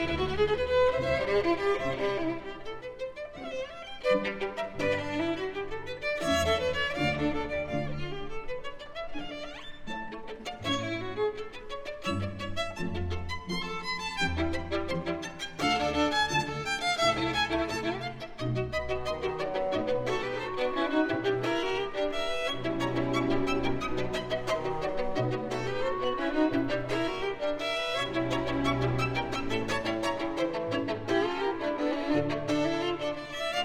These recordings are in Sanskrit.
अभ्वार्ज करिवी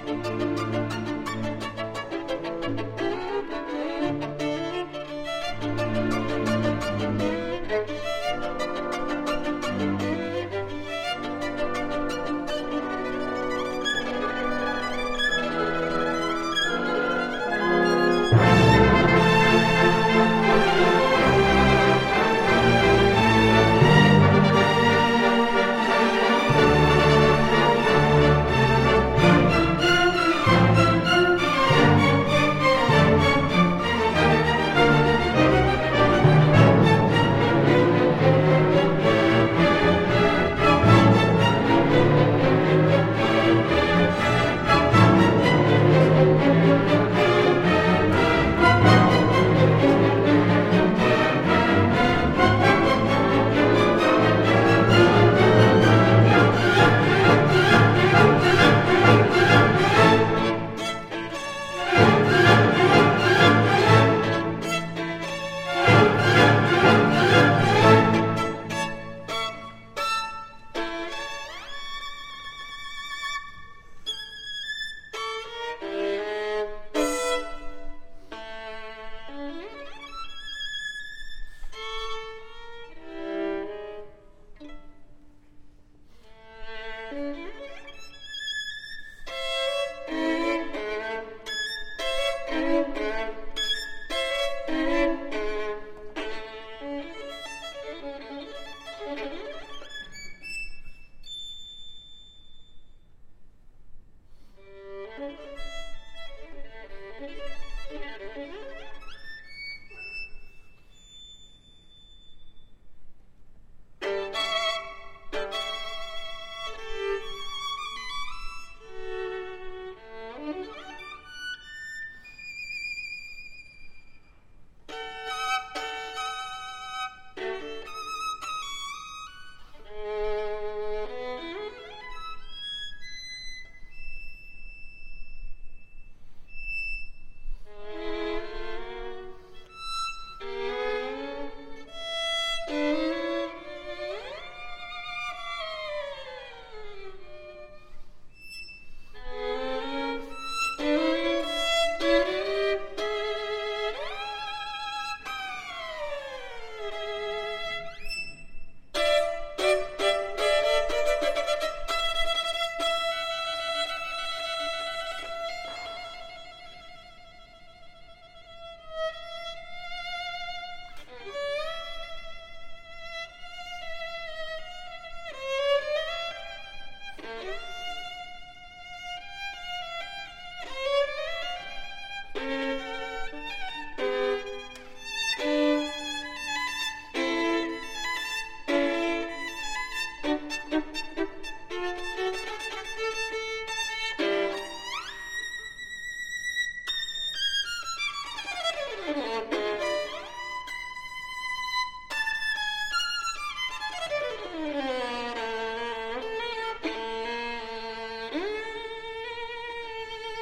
Thank you.